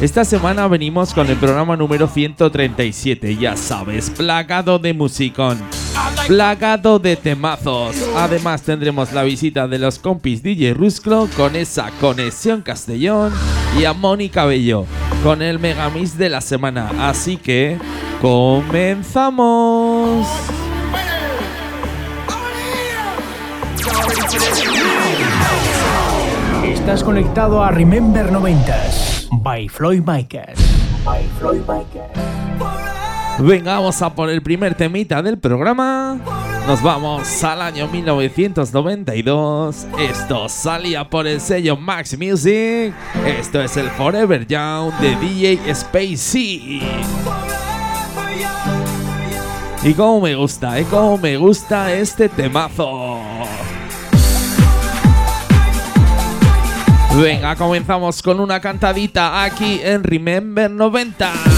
Esta semana venimos con el programa número 137, ya sabes, plagado de musicón, plagado de temazos. Además tendremos la visita de los compis DJ Rusclo con esa conexión Castellón y a Mónica Bello con el megamix de la semana. Así que comenzamos. Estás conectado a Remember 90s by Floyd Micas. By Floyd Micas. Venga, vamos a por el primer temita del programa. Nos vamos al año 1992. Esto salía por el sello Max Music. Esto es el Forever Young de DJ Spacey. Y cómo me gusta, ¿eh? Cómo me gusta este temazo. Venga, comenzamos con una cantadita aquí en Remember 90.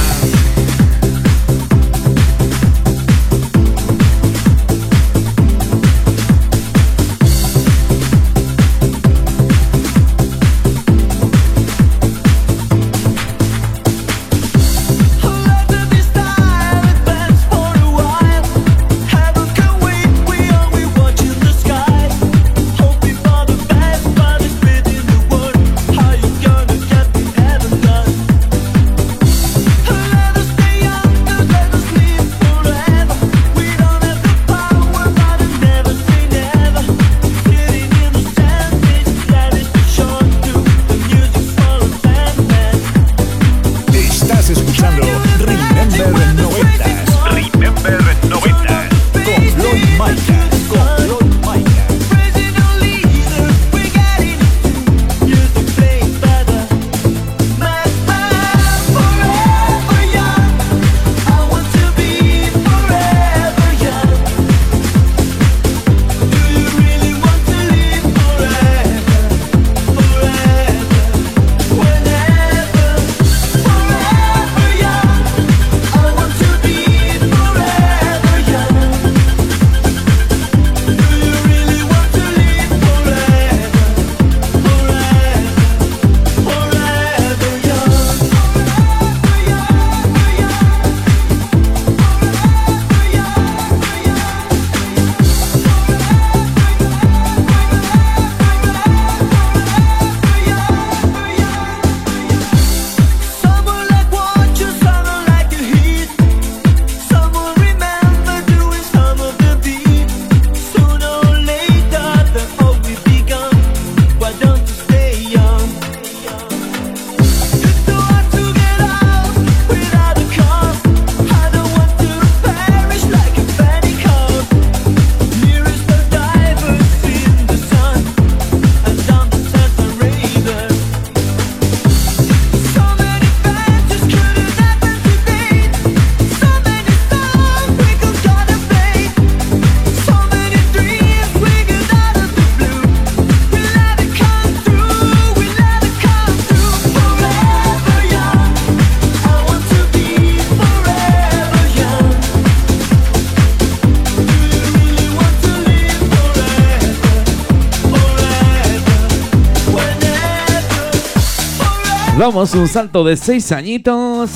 Damos un salto de 6 añitos.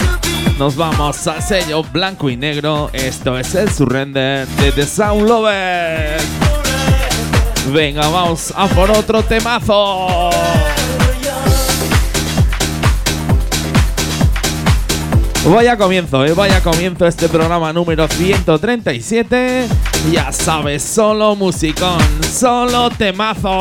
Nos vamos al sello blanco y negro. Esto es el surrender de The Sound Lovers. Venga, vamos a por otro temazo. Vaya comienzo, ¿eh? Vaya comienzo este programa número 137. Ya sabes, solo musicón, solo temazo.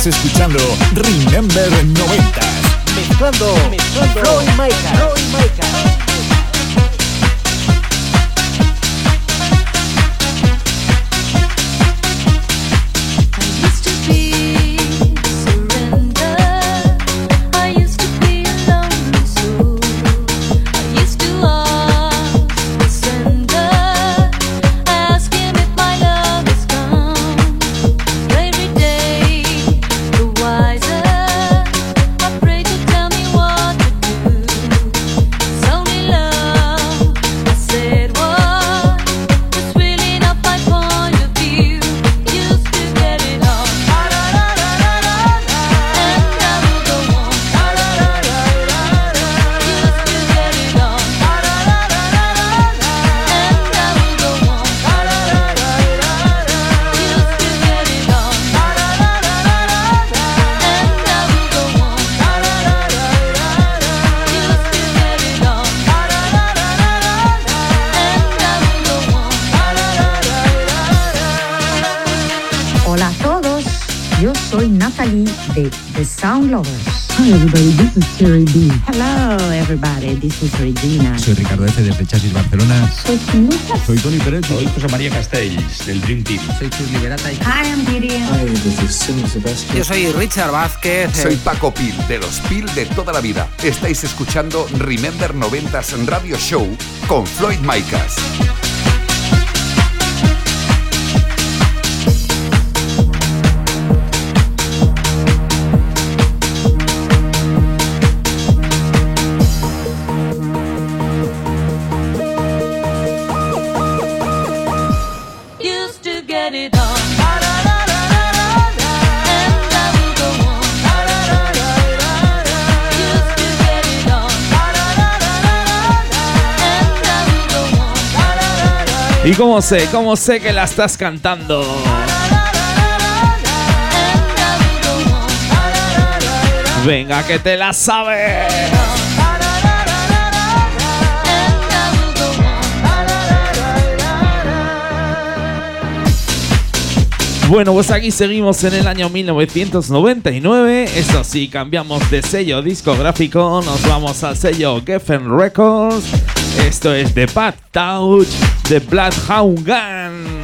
Estás escuchando Remember 90. Mezclando, mezclando. Floyd Micah. Pérez. Soy José María Castells, del Dream Team. Soy Chus Liberata. Hi, I'm Gideon. Yo soy Richard Vázquez. Soy Paco Pil, de los Pil de toda la vida. Estáis escuchando Remember 90s Radio Show con Floyd Micas. ¿Y cómo sé? ¿Cómo sé que la estás cantando? Venga, que te la sabes. Bueno, pues aquí seguimos en el año 1999. Eso sí, cambiamos de sello discográfico. Nos vamos al sello Geffen Records. Esto es The Bad Touch de Bloodhound Gun.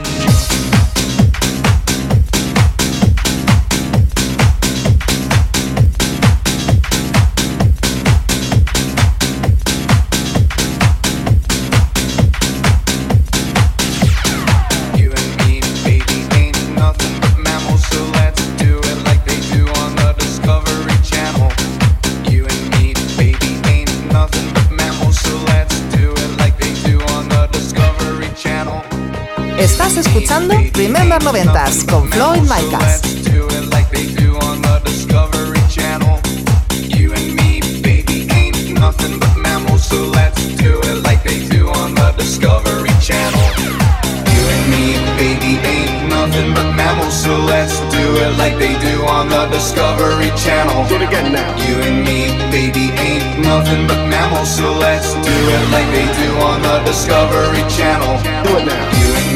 Estás escuchando Remember 90s con Floyd Micas. Let's do it like they do on the Discovery Channel. You and me, baby, ain't nothing but mammals, so let's do it like they do on the Discovery Channel. You and me, baby, ain't nothing but mammals, so let's do it like they do on the Discovery Channel. Do it again now. You and me, baby, ain't nothing but mammals, so let's do it like they do on the Discovery Channel. Do it now. You and me, baby, ain't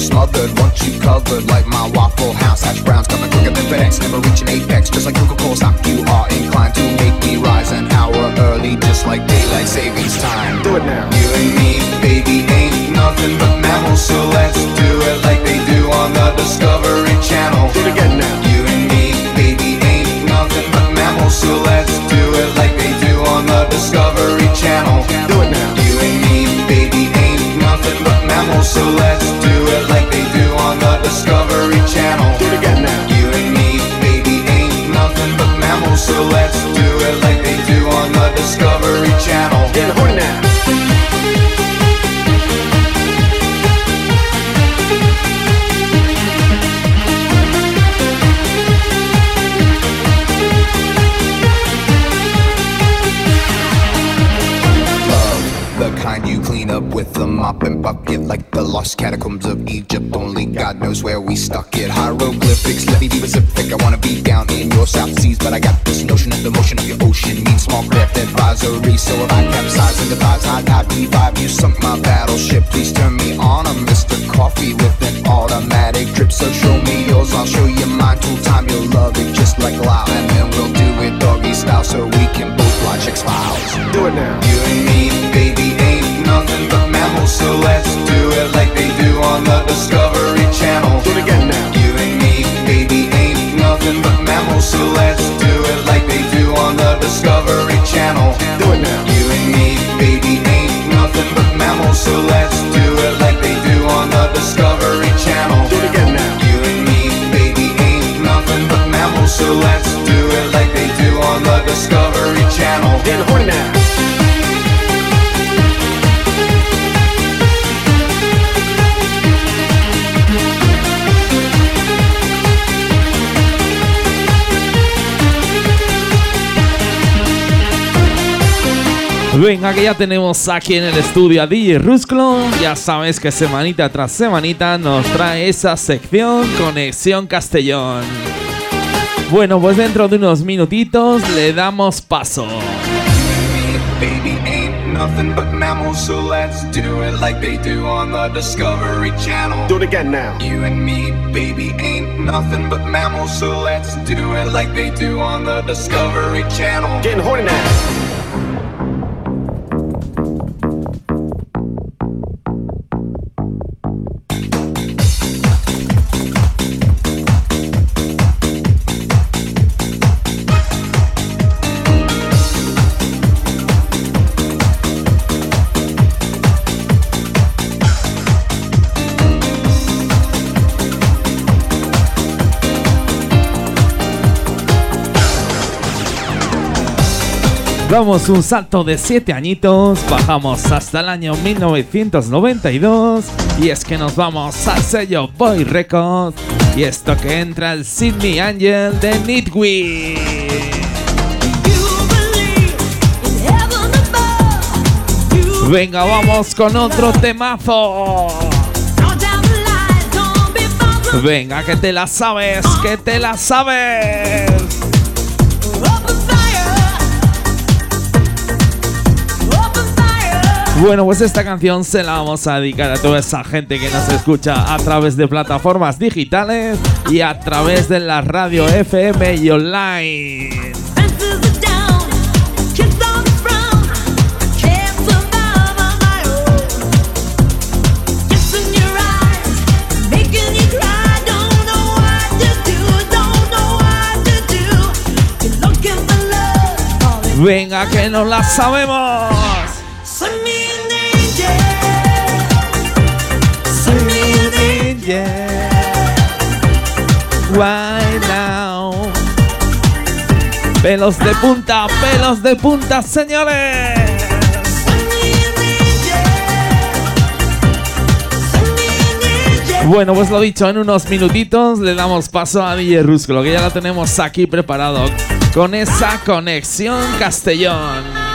Smothered, want you covered like my Waffle House. Hash browns coming quicker than FedEx, never reaching apex, just like Coca-Cola stock. You are inclined to make me rise an hour early, just like daylight savings time. Do it now. You and me, Venga, que ya tenemos aquí en el estudio a DJ Rusclo. Ya sabes que semanita tras semanita nos trae esa sección Conexión Castellón. Bueno, pues dentro de unos minutitos le damos paso. baby ain't nothing but mammals, so let's do it like they do on the Discovery Channel. Do it again now. You and me, baby, ain't nothing but mammals, so let's do it like they do on the Discovery Channel. Getting horny now. Damos un salto de 7 añitos, bajamos hasta el año 1992 y es que nos vamos al sello Boy Records y esto que entra el Sydney Angel de Nitwit. Venga, vamos con otro temazo. Venga, que te la sabes, que te la sabes. Bueno, pues esta canción se la vamos a dedicar a toda esa gente que nos escucha a través de plataformas digitales y a través de la radio FM y online. Venga, que no la sabemos. Right now. Pelos de punta, pelos de punta, señores. Bueno, pues lo dicho, en unos minutitos le damos paso a DJ Rusclo, que ya lo tenemos aquí preparado con esa conexión Castellón.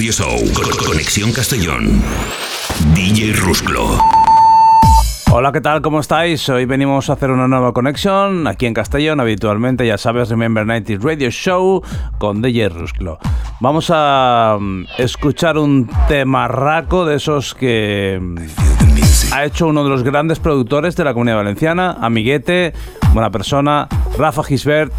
Radio Show. Con- Conexión Castellón. DJ Rusclo. Hola, ¿qué tal? ¿Cómo estáis? Hoy venimos a hacer una nueva conexión aquí en Castellón, habitualmente, ya sabes, Remember 90 Radio Show con DJ Rusclo. Vamos a mm, escuchar un temarraco de esos que mm, ha hecho uno de los grandes productores de la Comunidad Valenciana, amiguete, buena persona, Rafa Gisbert.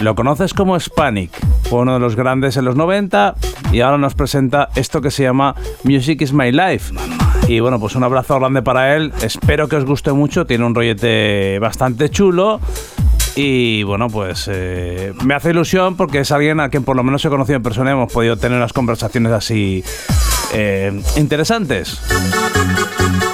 Lo conoces como Hispanic, fue uno de los grandes en los 90 y ahora nos presenta esto que se llama Music is My Life. Y bueno, pues un abrazo grande para él. Espero que os guste mucho. Tiene un rollete bastante chulo. Y bueno, pues eh, me hace ilusión porque es alguien a quien por lo menos he conocido en persona y hemos podido tener unas conversaciones así eh, interesantes.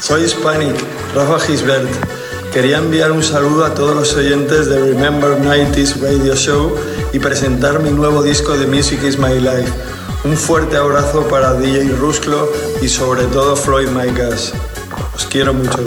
Soy Hispanic, Rafa Gisbert. Quería enviar un saludo a todos los oyentes de Remember 90s Radio Show y presentar mi nuevo disco de Music is My Life. Un fuerte abrazo para DJ Rusclo y sobre todo Floyd Micas. Os quiero mucho.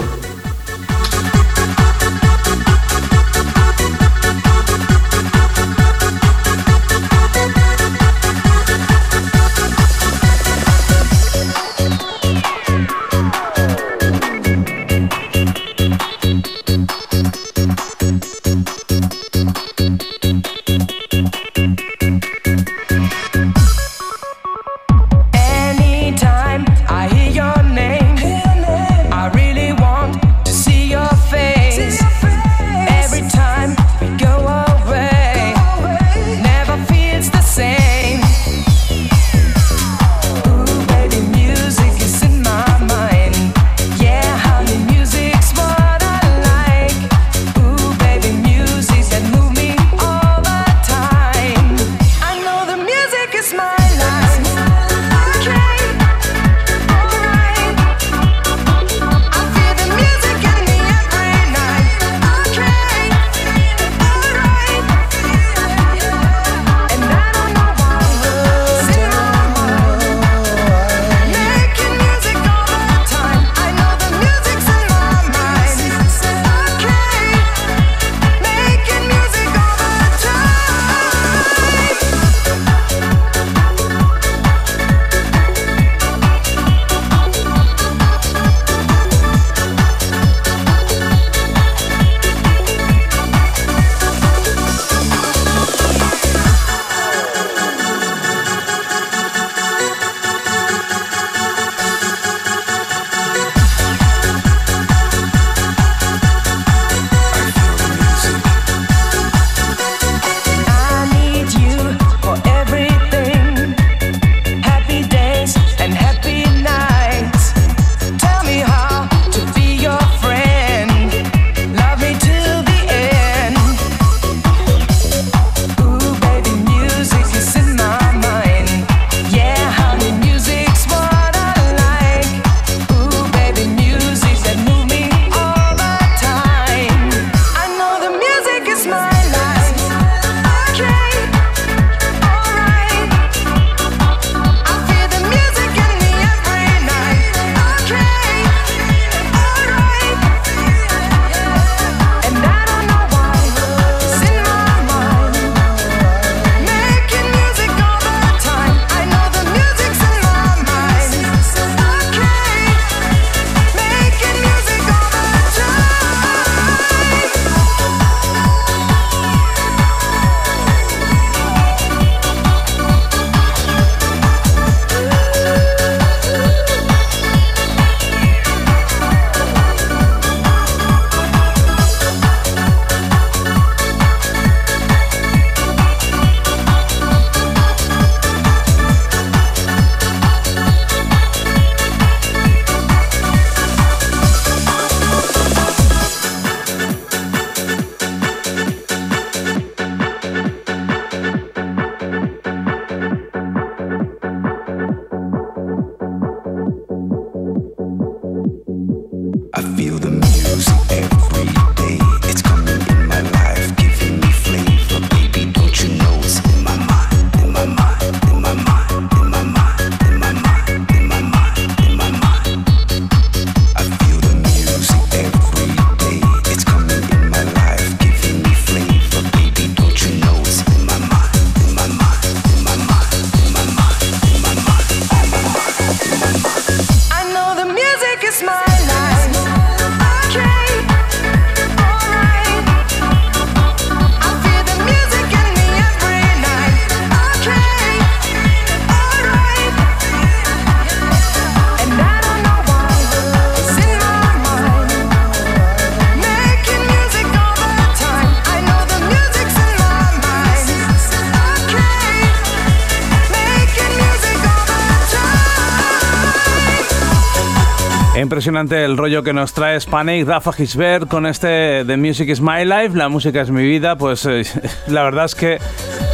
Impresionante el rollo que nos trae Spanic, Rafa Gisbert con este The Music is My Life, la música es mi vida, pues eh, la verdad es que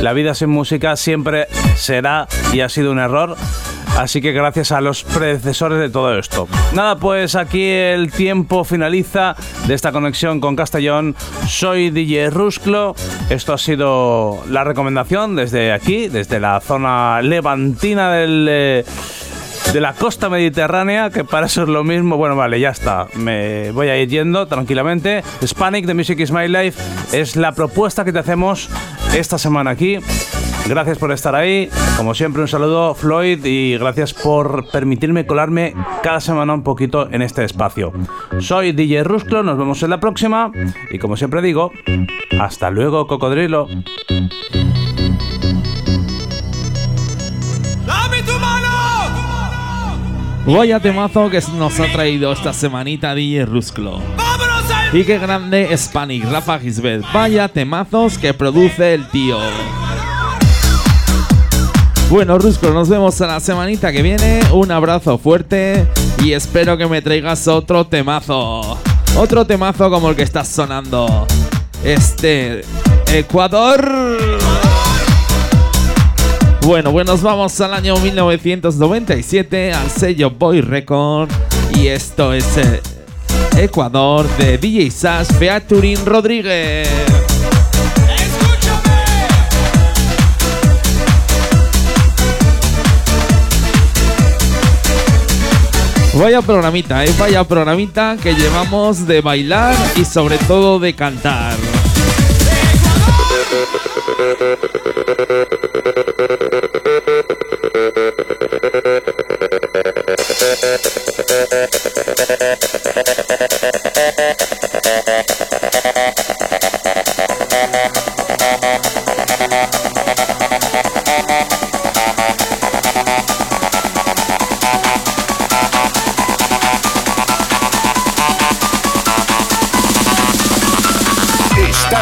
la vida sin música siempre será y ha sido un error. Así que gracias a los predecesores de todo esto. Nada, pues aquí el tiempo finaliza de esta conexión con Castellón. Soy DJ Rusclo. Esto ha sido la recomendación desde aquí, desde la zona levantina del... eh, de la costa mediterránea, que para eso es lo mismo. Bueno, vale, ya está. Me voy a ir yendo tranquilamente. Hispanic de Music is My Life es la propuesta que te hacemos esta semana aquí. Gracias por estar ahí. Como siempre, un saludo, Floyd, y gracias por permitirme colarme cada semana un poquito en este espacio. Soy DJ Rusclo, nos vemos en la próxima. Y como siempre digo, hasta luego, cocodrilo. Vaya temazo que nos ha traído esta semanita DJ Rusclo. Y qué grande es Panic, Rafa Gisbert. Vaya temazos que produce el tío. Bueno, Rusclo, nos vemos a la semanita que viene. Un abrazo fuerte y espero que me traigas otro temazo. Otro temazo como el que estás sonando. Este. Ecuador. Bueno, pues nos vamos al año 1997 al sello Boy Record y esto es eh, Ecuador de DJ Sash featuring Rodríguez. Vaya programita, eh, vaya programita que llevamos de bailar y sobre todo de cantar.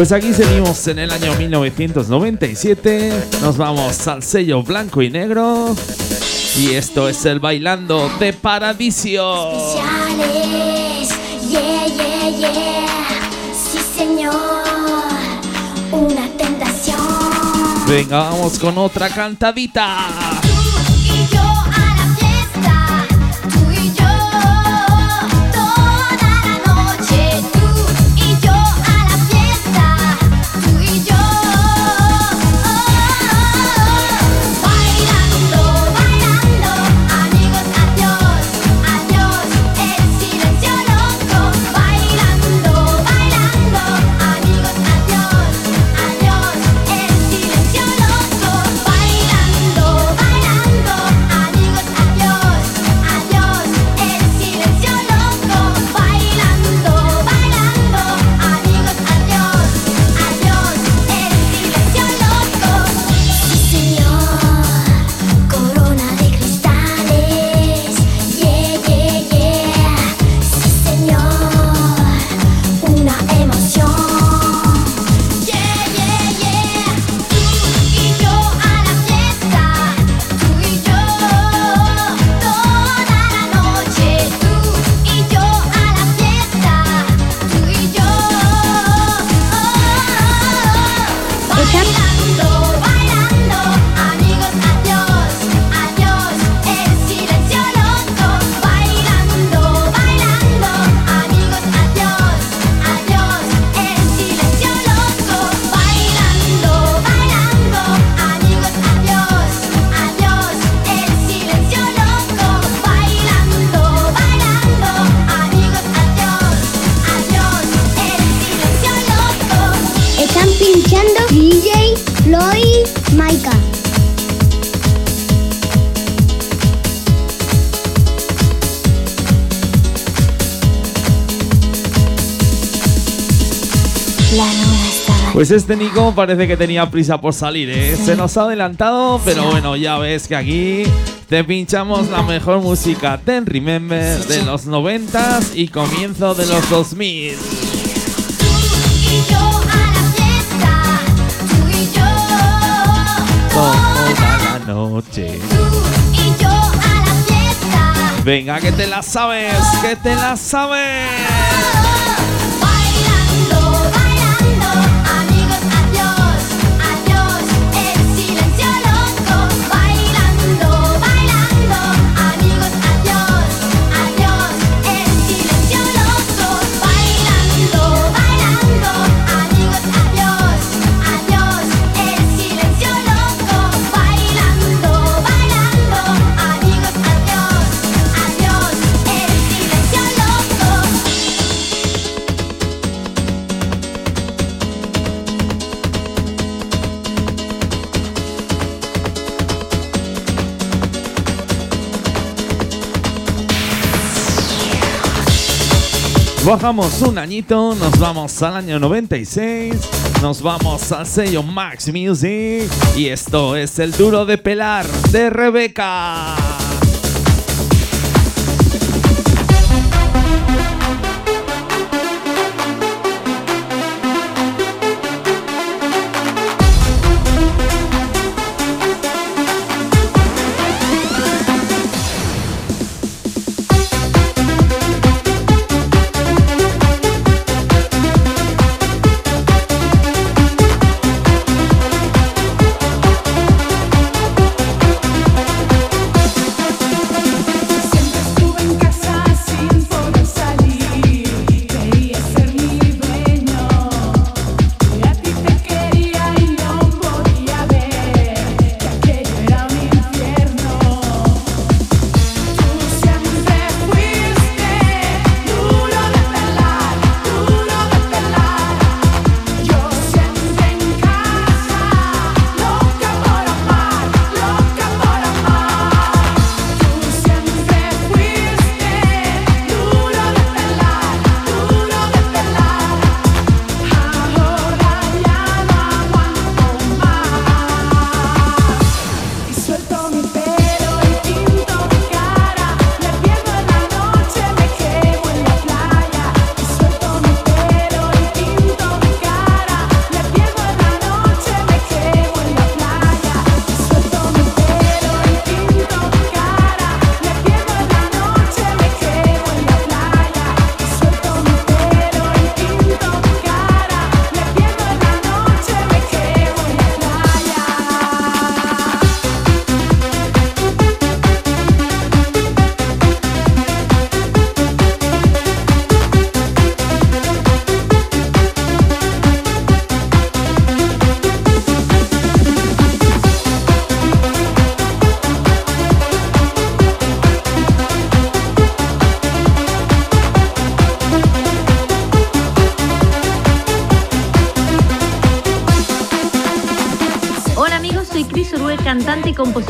Pues aquí seguimos en el año 1997. Nos vamos al sello blanco y negro. Y esto es el bailando de Paradiso. especiales. Yeah, yeah, yeah. Sí, señor. Una tentación. Venga, vamos con otra cantadita. Pues este Nico parece que tenía prisa por salir, ¿eh? Se nos ha adelantado, pero bueno, ya ves que aquí te pinchamos la mejor música Ten Remember de los 90s y comienzo de los 2000. Y yo a la fiesta. Tú y yo. Toda la noche. Venga, que te la sabes, que te la sabes. Bajamos un añito, nos vamos al año 96, nos vamos al sello Max Music y esto es el duro de pelar de Rebeca.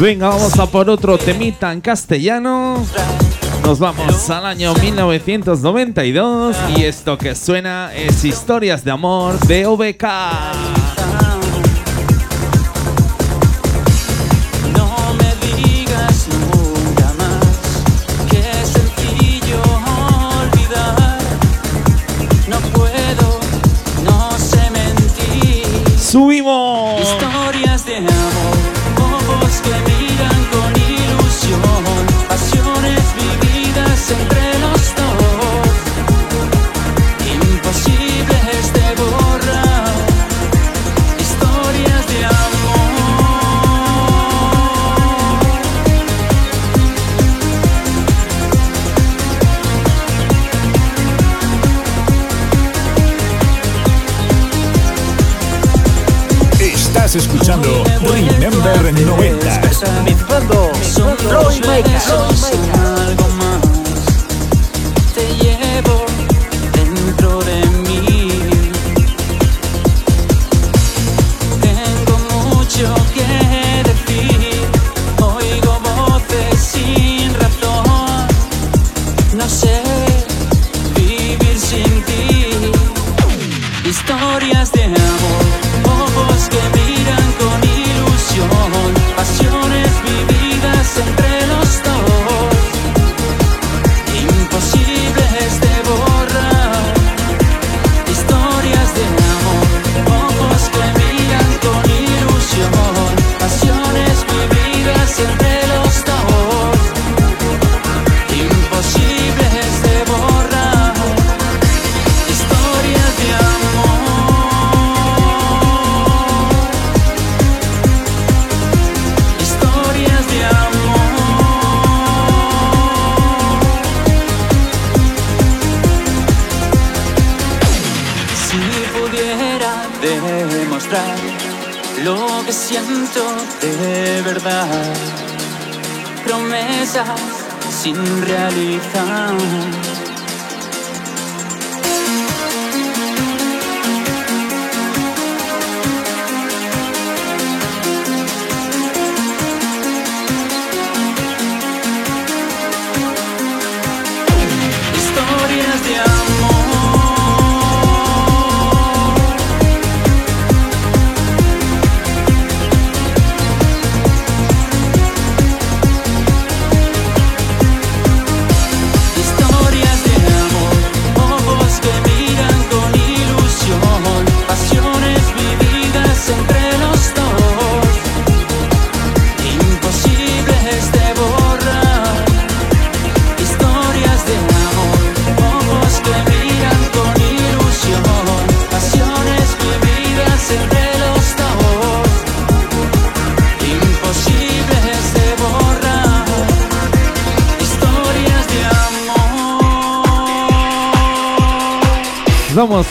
Venga, vamos a por otro temita en castellano. Nos vamos al año 1992 y esto que suena es Historias de Amor de OBK. de verdad, promesas sin realizar.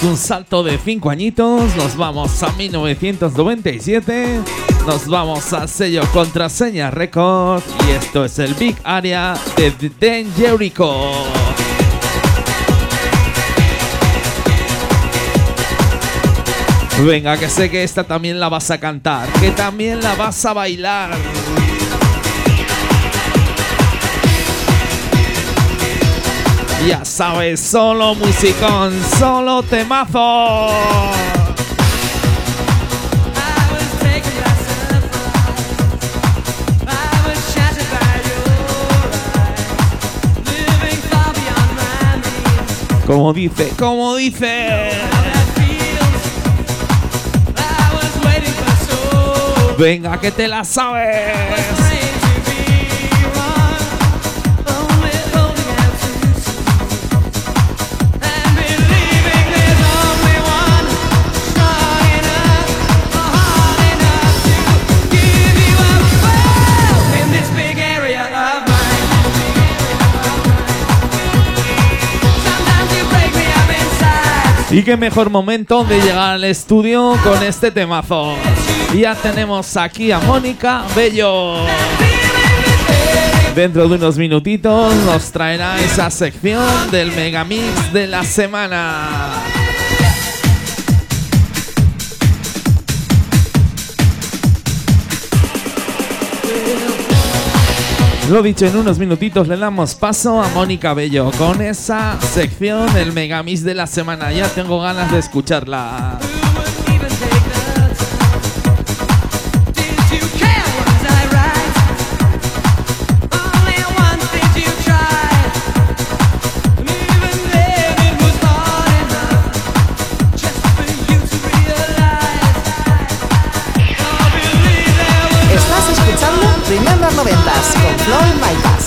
un salto de 5 añitos, nos vamos a 1997, nos vamos a sello Contraseña Records y esto es el Big Area de Dan Jericho. Venga, que sé que esta también la vas a cantar, que también la vas a bailar. Ya sabes, solo musicón, solo temazo. Como dice, como dice. Venga, que te la sabes. Y qué mejor momento de llegar al estudio con este temazo. Ya tenemos aquí a Mónica Bello. Dentro de unos minutitos nos traerá esa sección del Megamix de la semana. Lo dicho, en unos minutitos le damos paso a Mónica Bello con esa sección del Megamix de la semana. Ya tengo ganas de escucharla. Floyd Mypass.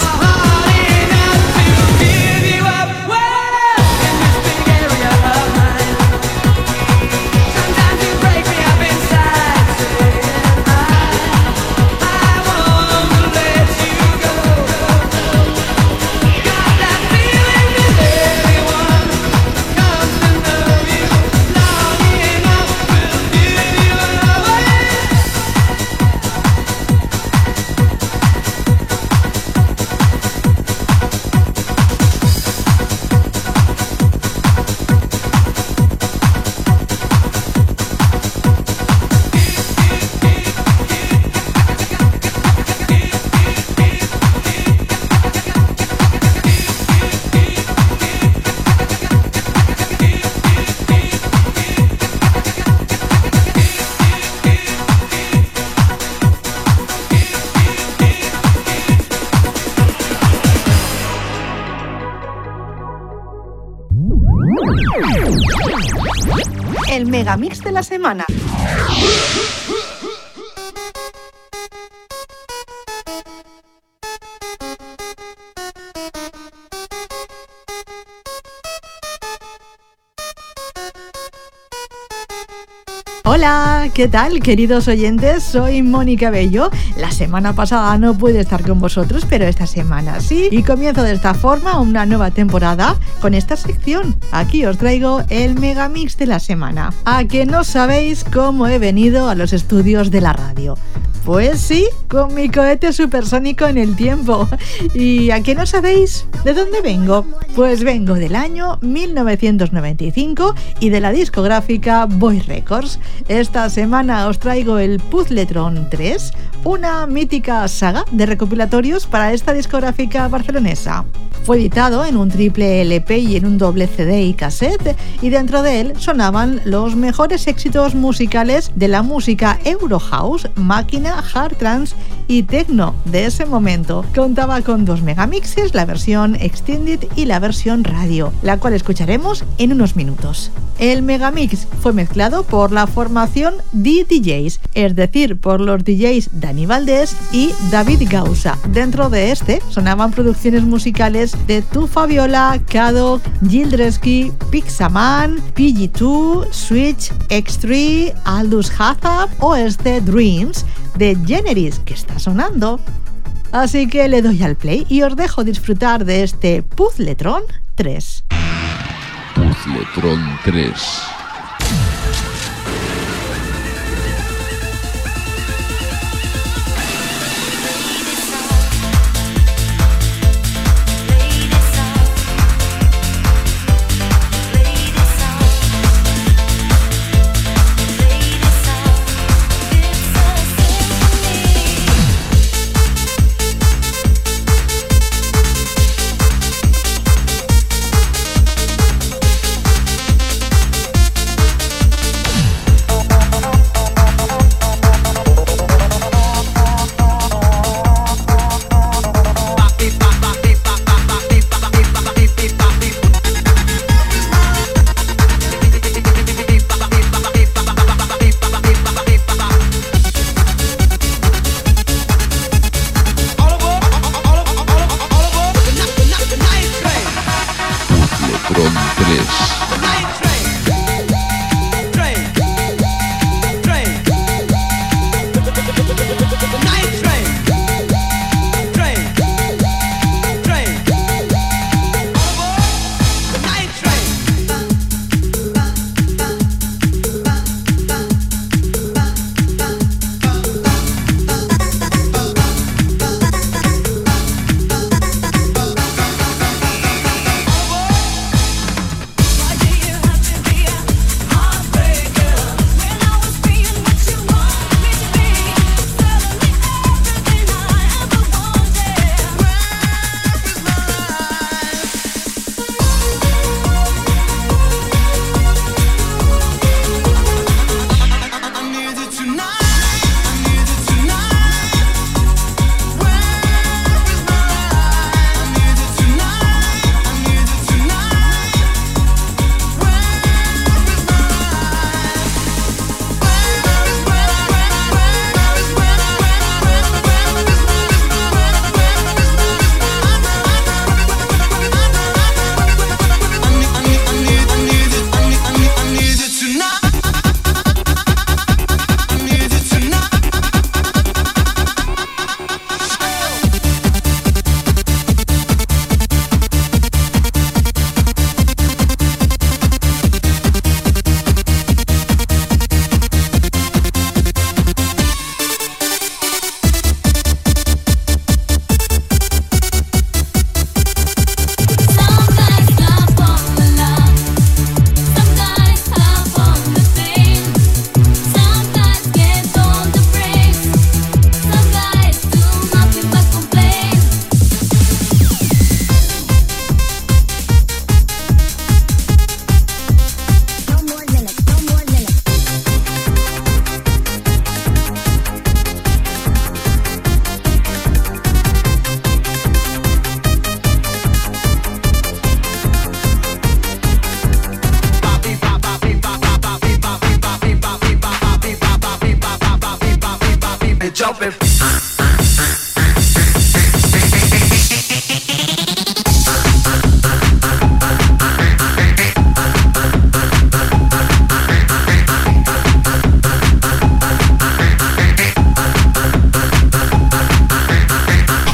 Megamix de la semana. ¿Qué tal queridos oyentes? Soy Mónica Bello. La semana pasada no pude estar con vosotros, pero esta semana sí. Y comienzo de esta forma una nueva temporada con esta sección. Aquí os traigo el megamix de la semana. A que no sabéis cómo he venido a los estudios de la radio. Pues sí, con mi cohete supersónico en el tiempo. ¿Y a qué no sabéis de dónde vengo? Pues vengo del año 1995 y de la discográfica Boy Records. Esta semana os traigo el Puzzletron 3, una mítica saga de recopilatorios para esta discográfica barcelonesa. Fue editado en un triple LP y en un doble CD y cassette, y dentro de él sonaban los mejores éxitos musicales de la música Eurohouse, máquina, hard trance y techno de ese momento. Contaba con dos megamixes, la versión extended y la versión radio, la cual escucharemos en unos minutos. El megamix fue mezclado por la formación D-DJs, es decir, por los DJs Dani y David Gausa. Dentro de este sonaban producciones musicales de Tu Fabiola, Kadok, Gildresky, Pixaman, PG2, Switch, X3, Aldous Hazard o este Dreams de Generis que está sonando. Así que le doy al play y os dejo disfrutar de este Puzzletron 3. Puzzletron 3.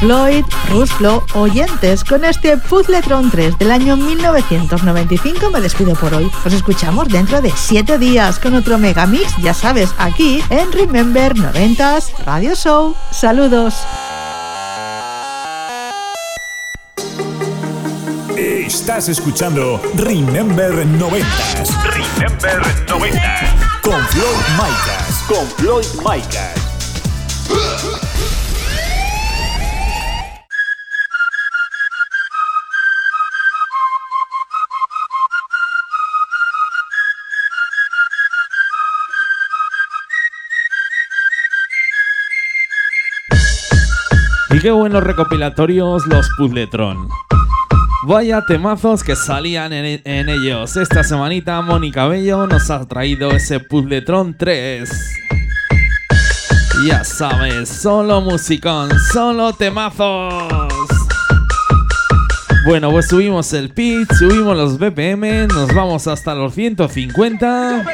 Floyd, Ruslo, oyentes, con este Puzzletron 3 del año 1995 me despido por hoy. Os escuchamos dentro de 7 días con otro megamix, ya sabes, aquí en Remember 90s Radio Show. Saludos. Estás escuchando Remember 90s. Remember 90s. Con Floyd Micas. Con Floyd Micas. Qué buenos recopilatorios los Puzzletron. Vaya temazos que salían en, en ellos. Esta semanita Mónica Bello nos ha traído ese Puzzletron 3. Ya sabes, solo musicón, solo temazos. Bueno, pues subimos el pitch, subimos los BPM, nos vamos hasta los 150.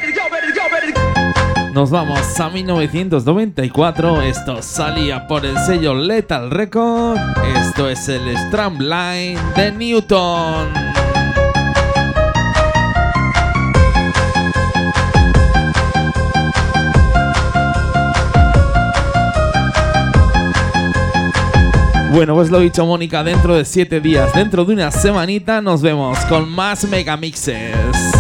Nos vamos a 1994. Esto salía por el sello Lethal Record. Esto es el Strandline de Newton. Bueno, pues lo dicho, Mónica, dentro de 7 días, dentro de una semanita, nos vemos con más megamixes.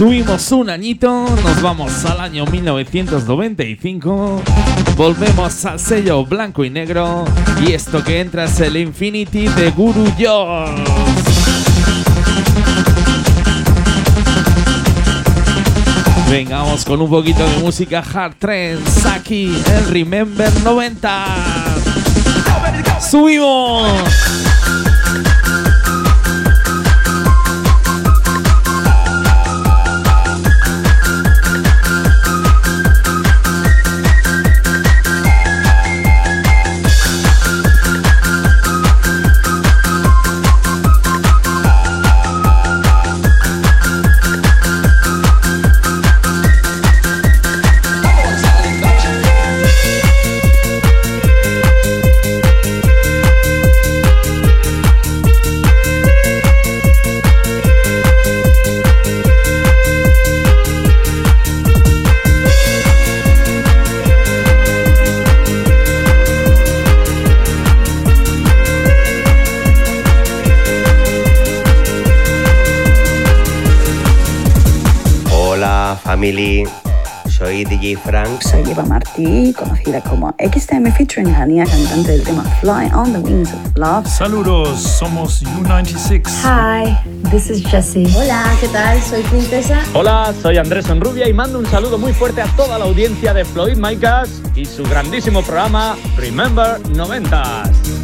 Subimos un añito, nos vamos al año 1995, volvemos al sello blanco y negro y esto que entra es el Infinity de Guru Jones. Venga, vamos con un poquito de música hard trance aquí en Remember 90. ¡Subimos! Family. Soy DJ Frank. Soy Eva Martí, conocida como XTM featuring Hania, cantante del tema Fly on the Wings of Love. Saludos, somos U96. Hi, this is Jessie. Hola, ¿qué tal? Soy Princesa. Hola, soy Andrés Enrubia y mando un saludo muy fuerte a toda la audiencia de Floyd Micas y su grandísimo programa Remember 90s.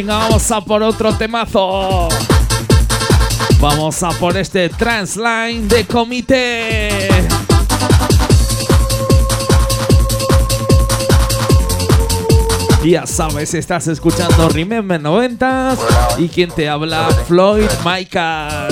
Venga, vamos a por otro temazo. Vamos a por este Transline de comité. Ya sabes, estás escuchando Remember 90 y quien te habla, Floyd Micas.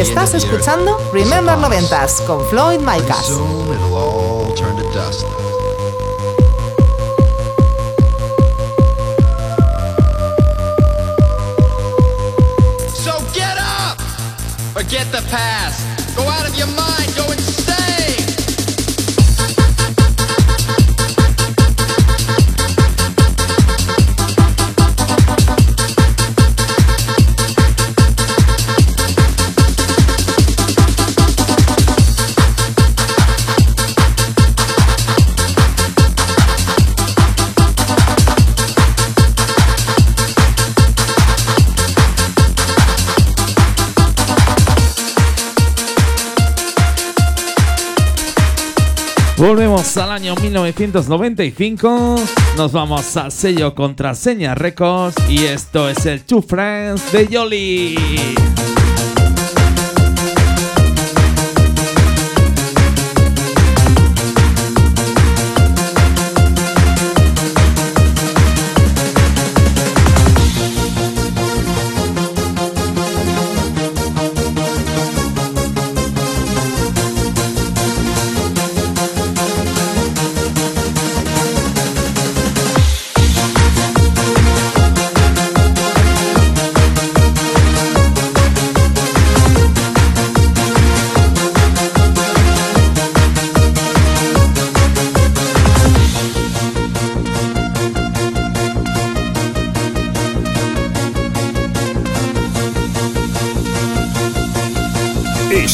Estás escuchando Remember 90s con Floyd Micas. So get up! Forget the past. Al año 1995. Nos vamos al sello Contraseña Records. Y esto es el Two Friends de Yoli.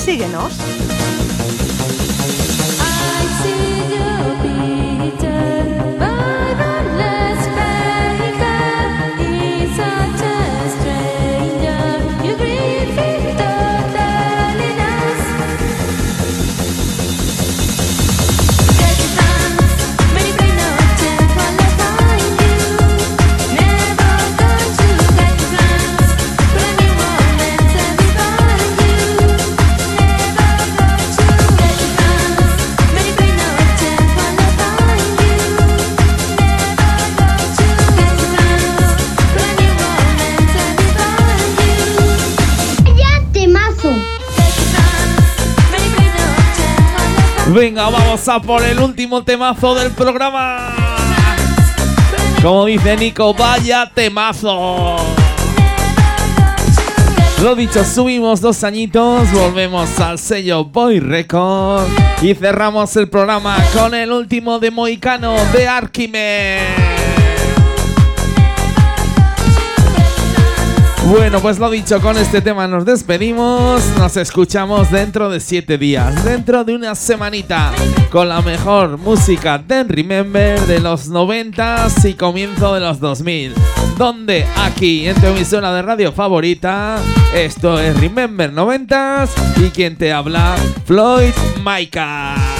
Síguenos. Venga, vamos a por el último temazo del programa. Como dice Nico, vaya temazo. Lo dicho, subimos dos añitos, volvemos al sello Boy Record y cerramos el programa con el último de Moicano de Arquimedes. Bueno, pues lo dicho, con este tema nos despedimos. Nos escuchamos dentro de siete días, dentro de una semanita, con la mejor música de Remember de los 90 y comienzo de los 2000. Donde aquí, en tu emisora de radio favorita, esto es Remember 90 y quien te habla, Floyd Micah.